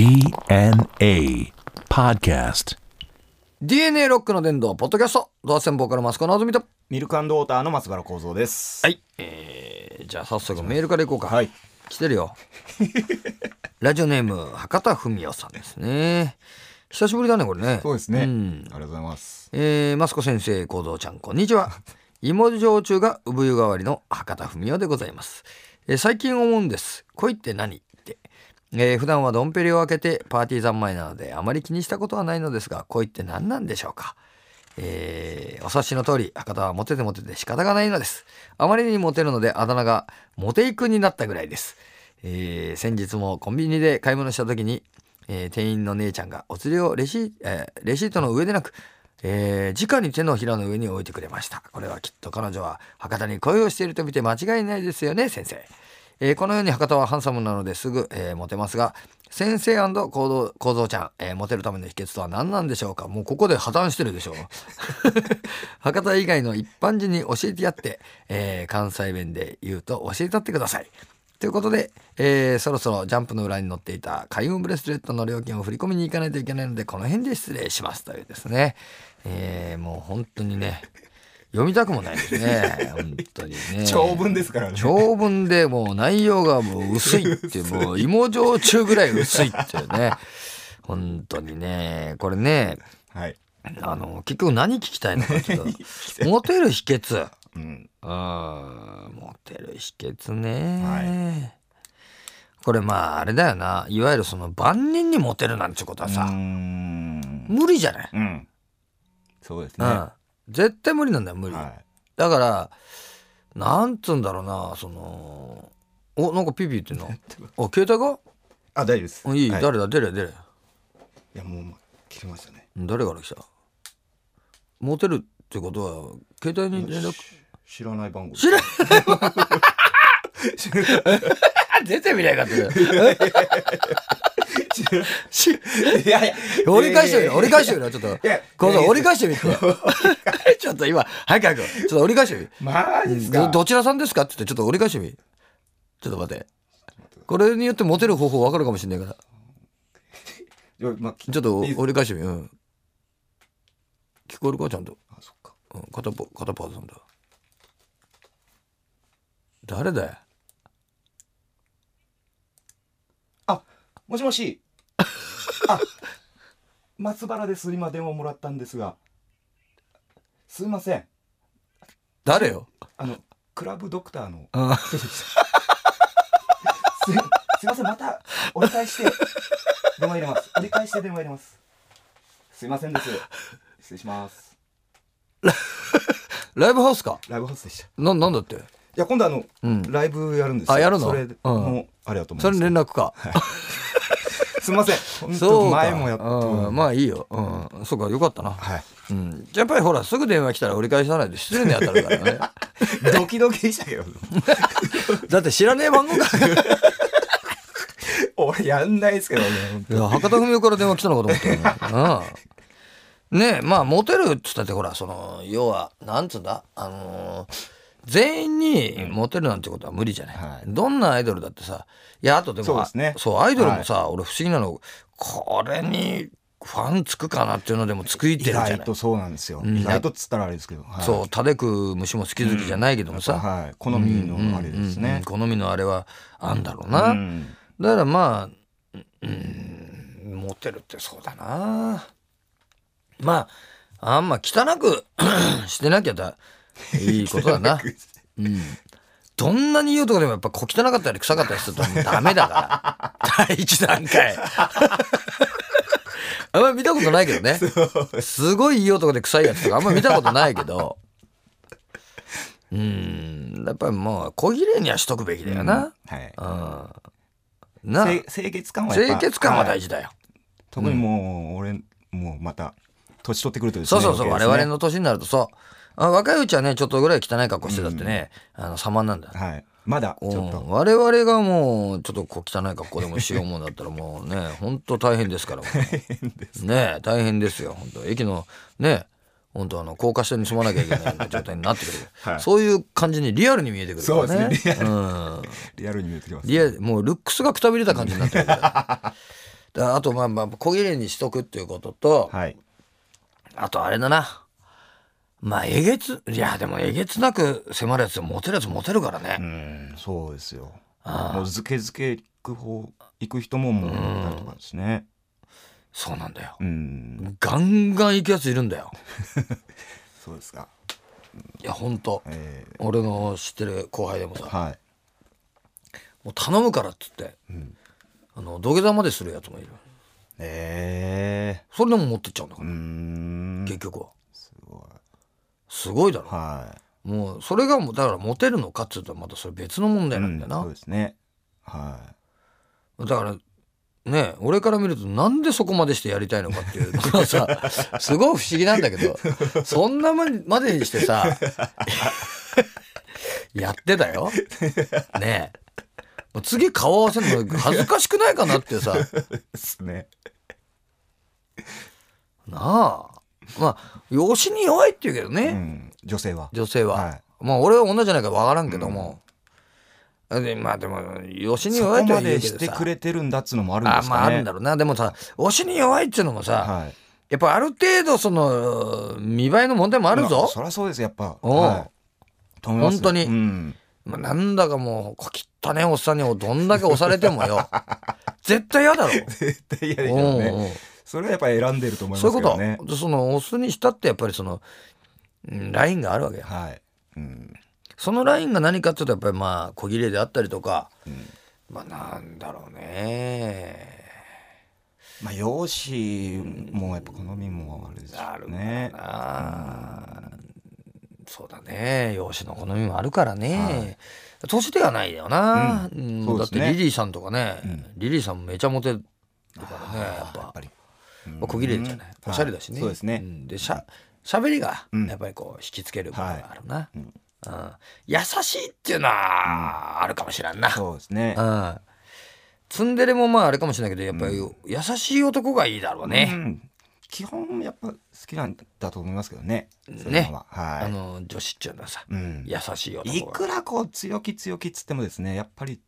DNA Podcast. DNA ロックの伝道ポッドキャストドアセンボーカルマスコのあずみと。ミルクウォーターの松原幸三です。はい。えー、じゃあ早速メールからいこうか。はい。来てるよ。ラジオネーム博多文夫さんですね。久しぶりだねこれね。そうですね。ん。ありがとうございます。えー、マスコ先生幸三ちゃんこんにちは。芋焼酎が産湯代わりの博多文夫でございます、えー最近思うんです。恋って何？えー普段はドンペリを開けてパーティー三昧なのであまり気にしたことはないのですが恋って何なんでしょうか。えーお察しの通り博多はモテてモテて仕方がないのです。あまりにモテるのであだ名がモテイクになったぐらいです、えー先日もコンビニで買い物した時に、えー店員の姉ちゃんがお釣りをレシ,、えーレシートの上でなくえー直に手のひらの上に置いてくれました。これはきっと彼女は博多に恋をしていると見て間違いないですよね先生、えーこのように博多はハンサムなのですぐ、えーモテますが先生行動構造ちゃん、えーモテるための秘訣とは何なんでしょうか？もうここで破綻してるでしょう。博多以外の一般人に教えてやって、えー関西弁で言うと教えたってください。ということで、えーそろそろジャンプの裏に載っていた開運ブレスレットの料金を振り込みに行かないといけないのでこの辺で失礼します。というですね、えーもう本当にね読みたくもないですね 本当にね長文ですからね。長文でもう内容がもう薄いっていうもう芋焼酎ぐらい薄いっていうね 本当にねこれねはい。あの結局何聞きたいのかちょっとモテる秘訣うん。うんモテる秘訣ね、これまああれだよないわゆるその万人にモテるなんてことはさ、ん。無理じゃない、うん。そうですね。うんは絶対無理なんだよ無理、い。だからなんつうんだろうなそのおなんかピーピってんの？あ携帯が？あ、大丈夫です。あいい、はい。誰だ？出れ出れ。いや、もう、ま切れましたね。誰から来た？モテるってことは携帯に連絡？し知らない番号。知ら出てみりゃよかったよし いやいや。折り返してみろ折り返してみろちょっと。いやこういやいや。折り返してみて。ちょっと今早く早く。ちょっと折り返してみマジですか？どどちらさんですか？って言ってちょっと折り返してみちょっと待って。これによってモテる方法分かるかもしれないから。まあ、ちちょっと折り返してみうん。聞こえるか？ちゃんと、あ、そっか。うん、片パ片パーさんだ。誰だよ？あ、もしもし。あ、松原です。今電話もらったんですが。すいません。誰よ？あの、クラブドクターの。あすすいません、また折り返して電話入れます。折り返して電話入れます。すいませんです。失礼します。ライブハウスか？ライブハウスでした。いななんだって？や、今度あの、うんライブやるんですよ。あやるの？それうんの、あれだと思それいます。連絡かすいません。本当そうか。前もやっと。うん、まあいいよ、うん、そうかよかったな、はい。うん、やっぱりほらすぐ電話来たら折り返さないと失礼に当たるからね。ドキドキでしたけど。だって知らねえ番号か。俺やんないですけどね。いや博多文雄から電話来たのかと思ったよね。うん。ねえまあモテるっつったってほらその要はなんつうんだ？あのー全員にモテるなんてことは無理じゃない、はい。どんなアイドルだってさいやあとでもそうね。アイドルもさ、俺不思議なのこれにファンつくかなっていうのでもつくいて意るじゃない。外とそうなんですよ。ん。意外とっつったらあれですけど。はい。そう食べ食う虫も好き好きじゃないけどもさ、はい。好みのあれですうんうんうんね。好みのあれはあんだろうな、うん。だからまあうんモテるってそうだな。まああんま汚く してなきゃだいいことだな、うん、どんなにいい男でもやっぱ小汚かったり臭かったりするとダメだから。第一段階。あんま見たことないけどね。すごいいい男で臭いやつとかあんま見たことないけど。うん。やっぱりもう小綺麗にはしとくべきだよな、はい。うん、な。あ清清潔感は清潔感は大事、事だよ、特にもう俺もうまた年取ってくるとですねそうそうそう、我々の年になるとそうあ若いうちはねちょっとぐらい汚い格好してたってね、あの様なんだ。よはい。まだちょっと。うん我々がもうちょっとこう汚い格好でもしようもんだったらもうね 本当大変ですから。もうね大変ですよ本当。駅のね本当あの高架下に住まなきゃいけない状態になってくる、はい。そういう感じにリアルに見えてくるからね。そうですね。うん。リアルに見えてきますリアルもうルックスがくたびれた感じになってる。だからあとまあまあ小切れにしとくっていうことと、はい。あとあれだなまあえげついやでもえげつなく迫るやつモテるやつモテるからうね、んそうですよ。ああ。もうずけずけ行く方行く人ももういたりとかですね。そうなんだよ。うん。ガンガン行くやついるんだよ。そうですか。いやほんと。え俺の知ってる後輩でもさ。ーはい。もう頼むからっつって。うん。あの土下座までするやつもいる。えそれでも持ってっちゃうんだかー、うら、結局は。すごいすごいだろ。はもうそれがもうだからモテるのかっつうとまたそれ別の問い、題なんだよな、うんそうですね。はだからね俺から見るとなんでそこまでしてやりたいのかっていうのがさ すごい不思議なんだけどそんなままでにしてさ やってたよ。ねえ。次顔合わせるの恥ずかしくないかなってさ。い ですね。なあまあ養子に弱いって言うけどうね、ん。女性は。女性は、はい。まあ俺は女じゃないから分からんけども、でまあでも養子に弱いとは言うけどさ。くれてるんだっつうのもあるんであすかね。まああるんだろうな。でもさ推しに弱いっていうのもさ、はい。やっぱある程度その見栄えの問題もあるまぞ、そりゃそうですやっぱ。おう。はい。本当に。うん。まあ、なんだかもうこきったねおっさんにどんだけ押されてもよ。絶対嫌だろ。絶対嫌でしょうねそれはやっぱり選んでると思いそういうこと、そのオスにしたってやっぱりそのうんラインがあるわけよはい。うん。そのラインが何かっていうとやっぱりまあ小切れであったりとか、うん。まあなんだろうね。まあ容姿もやっぱ好みもあれですあるんだよねな、そうだね。養子の好みもあるからね、はい。年ではないよな、ううん。ね。だってリリーさんとかね、うん。リリーさんめちゃモテるからねやっぱ。やっぱりまあ小切れじゃない、おしゃれだしね、はいそうですね。ん。でしゃしゃべりがうん。やっぱりこう引きつける部分があるな、うん。うん。優しいっていうのはあるかもしれんな、そうですね。うん、ツンデレもまああれかもしれないけどやっぱり優しい男がいいだろうね、うん。基本やっぱ好きなんだと思いますけどね。ね。は。はい。あの女子っていうのはさうん。優しい男が。いくらこう強気強気っつってもですねやっぱり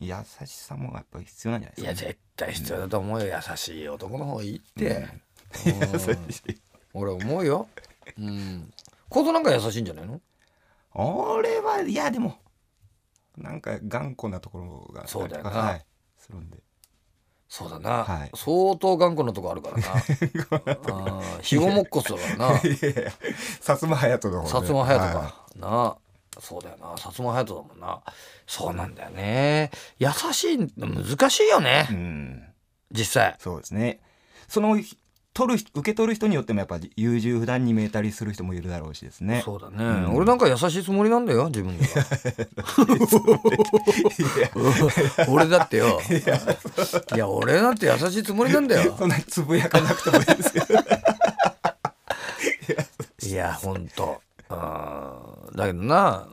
優しさもやっぱり必要なんじゃないいやですか、ね、絶対必要だと思うよ。優しい男の方がいいって、優うん。しい俺思うよ。うん。子供なんか優しいんじゃないの？俺はいやでもなんか頑固なところがそうだよな。はい。するんで。そうだな、はい。相当頑固なとこあるからな。ひごもっこすだからな。いやいや薩摩隼人の薩摩隼人か、はな。あそうだよな。薩摩隼人だもんな。そうなんだよね。優しいの難しいよね、いうん。実際。そうですね。その取る人受け取る人によってもやっぱ優柔不断に見えたりする人もいるだろうしですね。そうだね、うん。俺なんか優しいつもりなんだよ自分では。俺だってよ。いや。俺なんて優しいつもりなんだよ。そんなつぶやかなくてもいいですけど。いやほんと。あーだけどな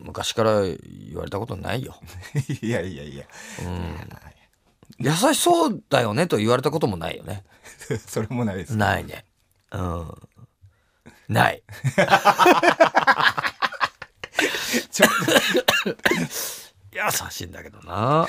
昔から言われたことないよ。いやいやいや。優しそうだよねと言われたこともないよね。それもないです。ないね。うん。ない。優しいんだけどな。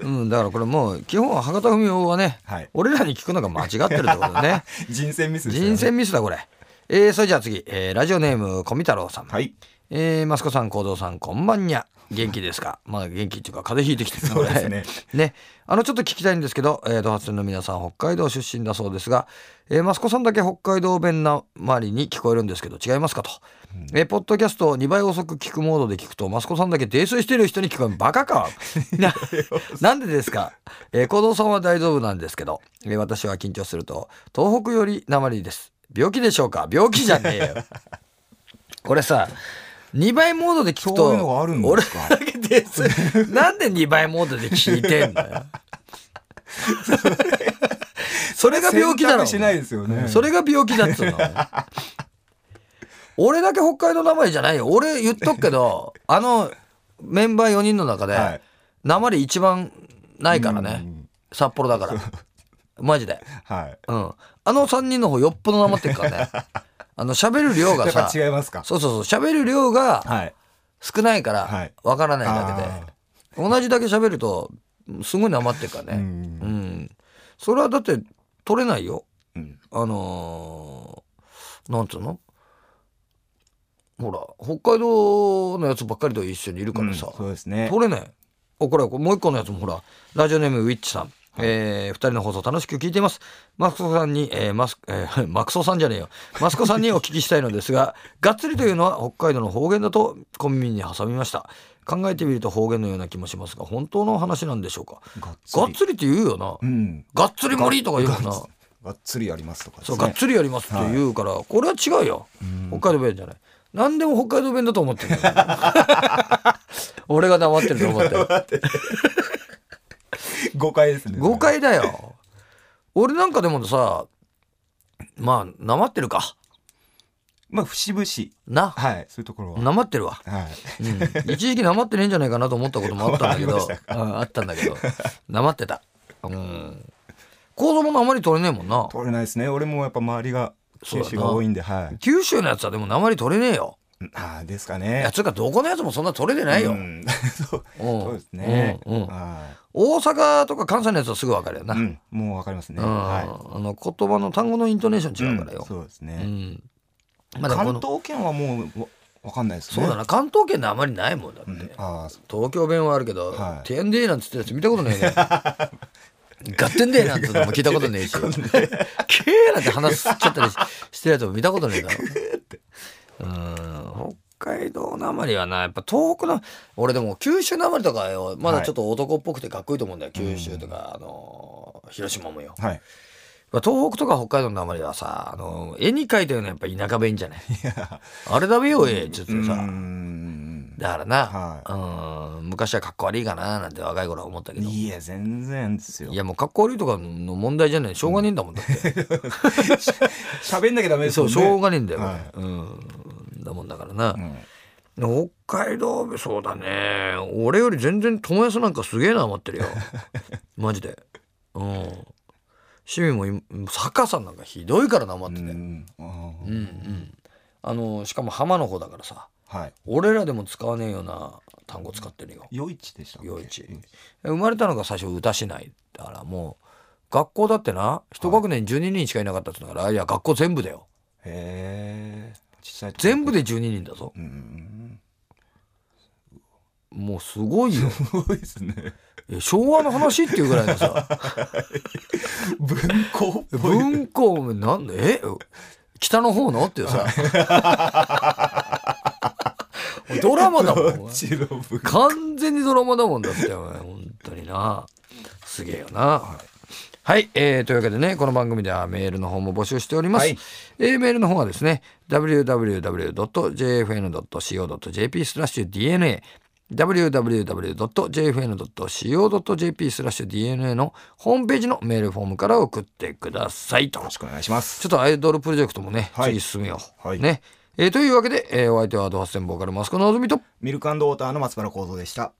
うんだからこれもう基本は博多文雄はね、はい。俺らに聞くのが間違ってるってことだね。と 人選ミスね。人選ミスだこれえー、それじゃあ次、えーラジオネーム小見太郎さん、はい。えー、マスコさん幸三さんこんばんにゃ。元気ですか？まあ元気っていうか風邪ひいてきてるそうですね。ね。あのちょっと聞きたいんですけど、えー、ドハツの皆さん北海道出身だそうですが、えー、マスコさんだけ北海道弁な周りに聞こえるんですけど違いますかと、えーポッドキャストを2倍遅く聞くモードで聞くとマスコさんだけ泥酔してる人に聞こえるバカか。ななんでですか、えー、幸三さんは大丈夫なんですけど、えー私は緊張すると東北より鉛です病気でしょうか？病気じゃねえよ。これさ2倍モードで聞くとそういうのがあるんですか？俺だけです。なんで2倍モードで聞いてんだよ？それが病気だろないですよね。それが病気だっつうの？俺だけ北海道名前じゃないよ。俺言っとくけどあのメンバー4人の中ではい。鉛一番ないからね。うん。札幌だから。マジで。はい。うんあの3人の方よっぽどなまってるからね。あの喋る量がさ違いますか？そうそうそう喋る量がはい。少ないからはい。わからないだけで、あ同じだけ喋るとすごいなまってるからね。ううん。ん、それはだって取れないよ。うん。あのーなんつうの？ほら北海道のやつばっかりと一緒にいるからさ、そうですね。取れない。あこれこれもう一個のやつもほらラジオネームウィッチさん、えー二人の放送楽しく聞いています。マスコさんに、えーマスえー マクソさんじゃねえよ。マスコさんにお聞きしたいのですががっつりというのは北海道の方言だと小耳に挟みました。考えてみると方言のような気もしますが本当の話なんでしょうか？がっつりがっつりって言うよな、うん。がっつり無理とか言うよな。ががっつりやりますとかね。そうがっつりやりますって言うから、これは違うよ、北海道弁じゃない。何でも北海道弁だと思ってる 俺が黙ってると思ってる誤解ですね。誤解だよ。俺なんかでもさまあなまってるか。まあ節々。な。はいそういうところは。なまってるわ、はい。うん、一時期なまってねえんじゃないかなと思ったこともあったんだけど。ありました。うんあったんだけど。なまってた。うん。構造もあまり取れねえもんな。取れないですね。俺もやっぱ周りが九州が多いんではい。九州のやつはでもなまり取れねえよ。ああですかいねやつうかどこのやつもそんな取れてないよ、うん。そう。うん。そうですね。うんうん。は大阪とか関西のやつはすぐ分かるよな、いうんもうわかりますね。うん。はあの言葉の単語のイントネーショいン違うからよ。ん、そうですうねん。まあでもこ関の東圏はもうわわかんないですね。そうだな。関東圏であまりないもんだって、うん。あ東京弁はあるけど「はい。てんでー」なんつってやつ見たことないね。ガッテンでーなんつうのも聞いたことねえし「けー」なんて話しちゃったりししてるやつも見たことねえだろ。うん。北海道なまりはなやっぱ東北の俺でも九州なまりとかよまだちょっと男っぽくてかっこいいと思うん。だよ、九州とか、あの広島もよ。はい。まあ東北とか北海道のなまりはさあの絵に描いたようなやっぱ田舎弁じゃない。あれだべよえっつってうさんだからな、はうん昔はかっこ悪いかななんて若い頃は思ったけど。いいや全然ですよ。やもうかっこ悪いとかの問題じゃない。しょうがねえんだもんだって。喋んなきゃダメですそうもんね。しょうがねえんだよ、はい。うんだもんだからな、うん。北海道そうだね。俺より全然友安なんかすげえな余ってるよ。マジで。うん。趣味もい坂さんなんかひどいからな余ってて、うんうん。うんあのしかも浜の方だからさ。はい。俺らでも使わねえような単語使ってるよ。余市でした余市。生まれたのが最初歌しないだからもう学校だってな一学年12人しかいなかったって言うから、い、や学校全部だよ。へえ小さい時全部で12人だぞ。うんもうすごいよ。すごいですね。え昭和の話っていうぐらいのさ。文庫文庫なんでえ北の方のってさ。ドラマだもん。完全にドラマだもんだって本当にな。すげえよな。はい、えーというわけでねこの番組ではメールの方も募集しております、はい。えーメールの方はですね www.jfn.co.jp スラッシュ DNA www.jfn.co.jp スラッシュ DNA のホームページのメールフォームから送ってくださいと。よろしくお願いします。ちょっとアイドルプロジェクトもね、はい。次進めよう、はい。ね、えーというわけで、えーお相手はドハッセンボーカルマスコのあずみと。ミルクウォーターの松原幸三でした